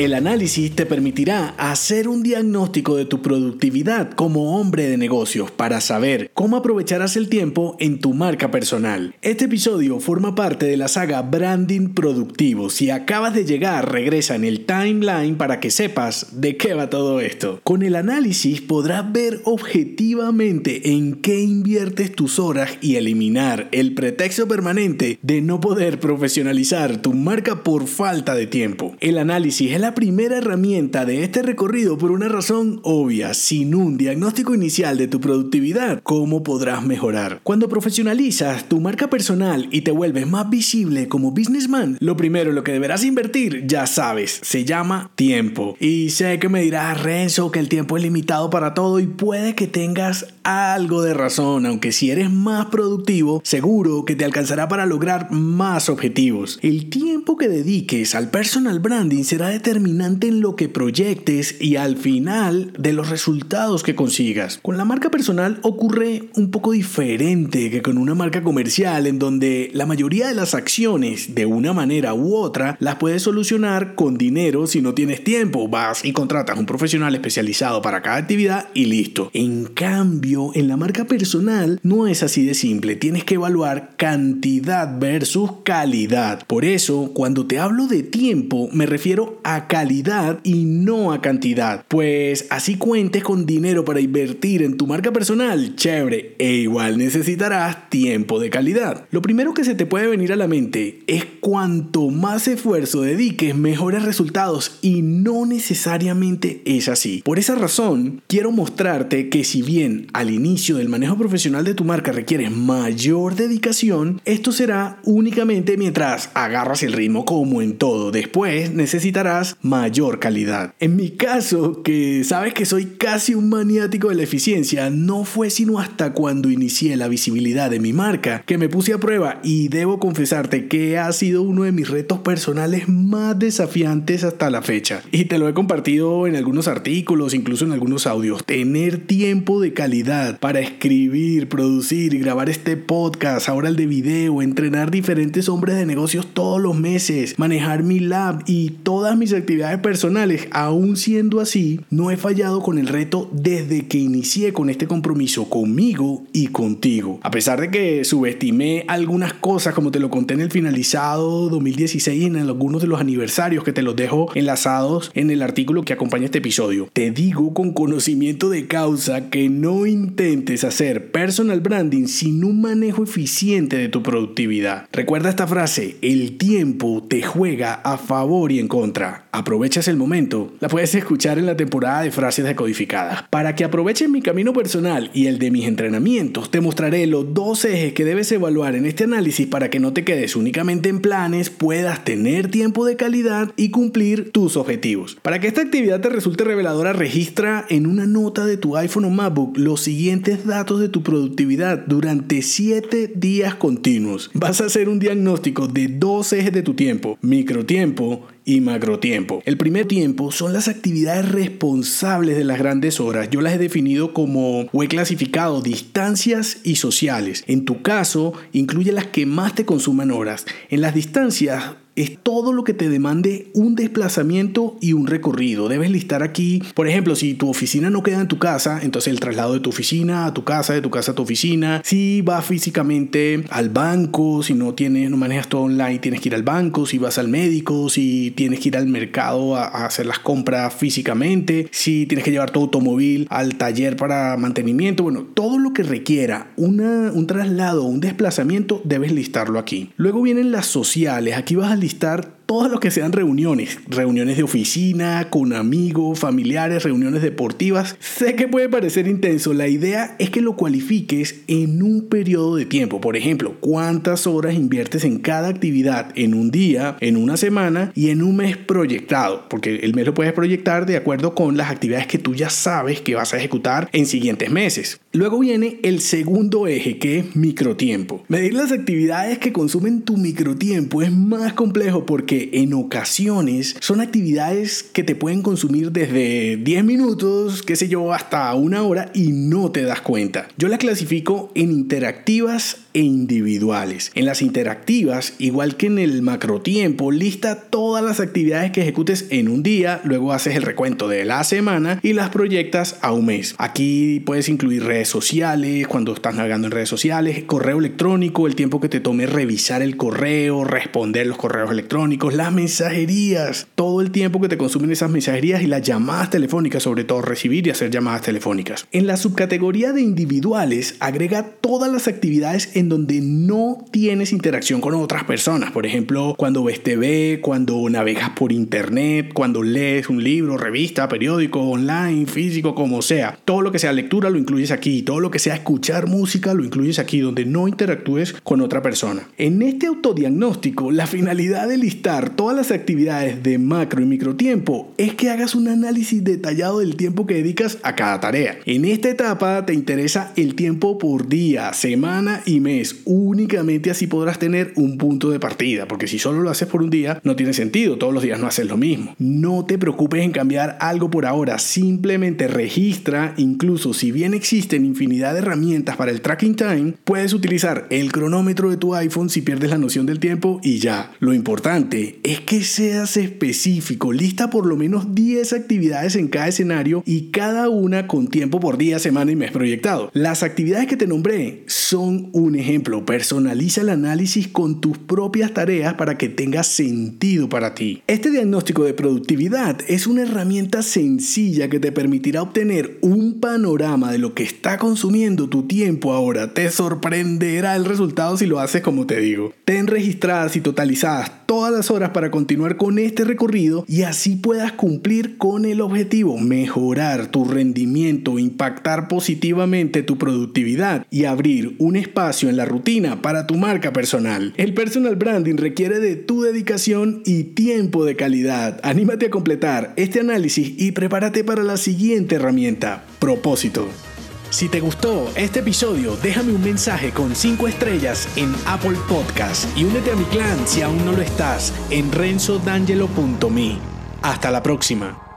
El análisis te permitirá hacer un diagnóstico de tu productividad como hombre de negocios para saber cómo aprovecharás el tiempo en tu marca personal. Este episodio forma parte de la saga Branding Productivo. Si acabas de llegar, regresa en el timeline para que sepas de qué va todo esto. Con el análisis podrás ver objetivamente en qué inviertes tus horas y eliminar el pretexto permanente de no poder profesionalizar tu marca por falta de tiempo. El análisis es la primera herramienta de este recorrido por una razón obvia. Sin un diagnóstico inicial de tu productividad, ¿cómo podrás mejorar? Cuando profesionalizas tu marca personal y te vuelves más visible como businessman, lo primero en lo que deberás invertir, ya sabes, se llama tiempo. Y sé que me dirás, Renzo, que el tiempo es limitado para todo y puede que tengas algo de razón, aunque si eres más productivo, seguro que te alcanzará para lograr más objetivos. El tiempo que dediques al personal branding será determinante en lo que proyectes y al final de los resultados que consigas. Con la marca personal ocurre un poco diferente que con una marca comercial en donde la mayoría de las acciones de una manera u otra las puedes solucionar con dinero si no tienes tiempo. Vas y contratas un profesional especializado para cada actividad y listo. En cambio, en la marca personal no es así de simple. Tienes que evaluar cantidad versus calidad. Por eso, cuando te hablo de tiempo, me refiero a calidad y no a cantidad. Pues así cuentes con dinero para invertir en tu marca personal, chévere, e igual necesitarás tiempo de calidad. Lo primero que se te puede venir a la mente es cuanto más esfuerzo dediques, mejores resultados y no necesariamente es así. Por esa razón, quiero mostrarte que si bien al inicio del manejo profesional de tu marca requieres mayor dedicación, esto será únicamente mientras agarras el ritmo como en todo. Después necesitarás mayor calidad. En mi caso, que sabes que soy casi un maniático de la eficiencia, no fue sino hasta cuando inicié la visibilidad de mi marca que me puse a prueba y debo confesarte que ha sido uno de mis retos personales más desafiantes hasta la fecha. Y te lo he compartido en algunos artículos, incluso en algunos audios. Tener tiempo de calidad para escribir, producir y grabar este podcast, ahora el de video, entrenar diferentes hombres de negocios todos los meses, manejar mi lab y todas mis actividades personales, aún siendo así, no he fallado con el reto desde que inicié con este compromiso conmigo y contigo. A pesar de que subestimé algunas cosas, como te lo conté en el finalizado 2016 y en algunos de los aniversarios que te los dejo enlazados en el artículo que acompaña este episodio, te digo con conocimiento de causa que no intentes hacer personal branding sin un manejo eficiente de tu productividad. Recuerda esta frase, el tiempo te juega a favor y en contra. Aprovechas el momento. La puedes escuchar en la temporada de frases decodificadas. Para que aproveches mi camino personal y el de mis entrenamientos, te mostraré los dos ejes que debes evaluar en este análisis para que no te quedes únicamente en planes, puedas tener tiempo de calidad y cumplir tus objetivos. Para que esta actividad te resulte reveladora, registra en una nota de tu iPhone o MacBook los siguientes datos de tu productividad durante 7 días continuos. Vas a hacer un diagnóstico de dos ejes de tu tiempo, microtiempo y macrotiempo. El primer tiempo son las actividades responsables de las grandes horas. Yo las he definido como o he clasificado distancias y sociales. En tu caso, incluye las que más te consuman horas. En las distancias es todo lo que te demande un desplazamiento y un recorrido. Debes listar aquí, por ejemplo, si tu oficina no queda en tu casa, entonces el traslado de tu oficina a tu casa, de tu casa a tu oficina. Si vas físicamente al banco, si no tienes, no manejas todo online, tienes que ir al banco. Si vas al médico, si tienes que ir al mercado a, hacer las compras físicamente, si tienes que llevar tu automóvil al taller para mantenimiento. Bueno, todo lo que requiera una, un traslado un desplazamiento, debes listarlo aquí. Luego vienen las sociales. Aquí vas a listar todo lo que sean reuniones, reuniones de oficina, con amigos, familiares, reuniones deportivas. Sé que puede parecer intenso, la idea es que lo cualifiques en un periodo de tiempo. Por ejemplo, cuántas horas inviertes en cada actividad en un día, en una semana y en un mes proyectado, porque el mes lo puedes proyectar de acuerdo con las actividades que tú ya sabes que vas a ejecutar en siguientes meses. Luego viene el segundo eje que es microtiempo. Medir las actividades que consumen tu microtiempo es más complejo porque en ocasiones son actividades que te pueden consumir desde 10 minutos, qué sé yo, hasta una hora y no te das cuenta. Yo las clasifico en interactivas e individuales. En las interactivas, igual que en el macrotiempo, lista todas las actividades que ejecutes en un día, luego haces el recuento de la semana y las proyectas a un mes. Aquí puedes incluir redes sociales, cuando estás navegando en redes sociales, correo electrónico, el tiempo que te tome revisar el correo, responder los correos electrónicos, las mensajerías, todo el tiempo que te consumen esas mensajerías y las llamadas telefónicas, sobre todo recibir y hacer llamadas telefónicas. En la subcategoría de individuales, agrega todas las actividades en donde no tienes interacción con otras personas. Por ejemplo, cuando ves TV, cuando navegas por internet, cuando lees un libro, revista, periódico, online, físico, como sea. Todo lo que sea lectura lo incluyes aquí. Todo lo que sea escuchar música lo incluyes aquí, donde no interactúes con otra persona. En este autodiagnóstico, la finalidad de listar todas las actividades de macro y microtiempo es que hagas un análisis detallado del tiempo que dedicas a cada tarea. En esta etapa te interesa el tiempo por día, semana y Únicamente así podrás tener un punto de partida, porque si solo lo haces por un día, no tiene sentido, todos los días no haces lo mismo. No te preocupes en cambiar algo por ahora, simplemente registra, incluso si bien existen infinidad de herramientas para el tracking time, puedes utilizar el cronómetro de tu iPhone si pierdes la noción del tiempo y ya. Lo importante es que seas específico, lista por lo menos 10 actividades en cada escenario y cada una con tiempo por día, semana y mes proyectado. Las actividades que te nombré son un ejemplo, personaliza el análisis con tus propias tareas para que tenga sentido para ti. Este diagnóstico de productividad es una herramienta sencilla que te permitirá obtener un panorama de lo que está consumiendo tu tiempo ahora. Te sorprenderá el resultado si lo haces como te digo. Ten registradas y totalizadas todas las horas para continuar con este recorrido y así puedas cumplir con el objetivo, mejorar tu rendimiento, impactar positivamente tu productividad y abrir un espacio en la rutina para tu marca personal. El personal branding requiere de tu dedicación y tiempo de calidad. Anímate a completar este análisis y prepárate para la siguiente herramienta, propósito. Si te gustó este episodio, déjame un mensaje con 5 estrellas en Apple Podcast y únete a mi clan si aún no lo estás en renzodangelo.me. Hasta la próxima.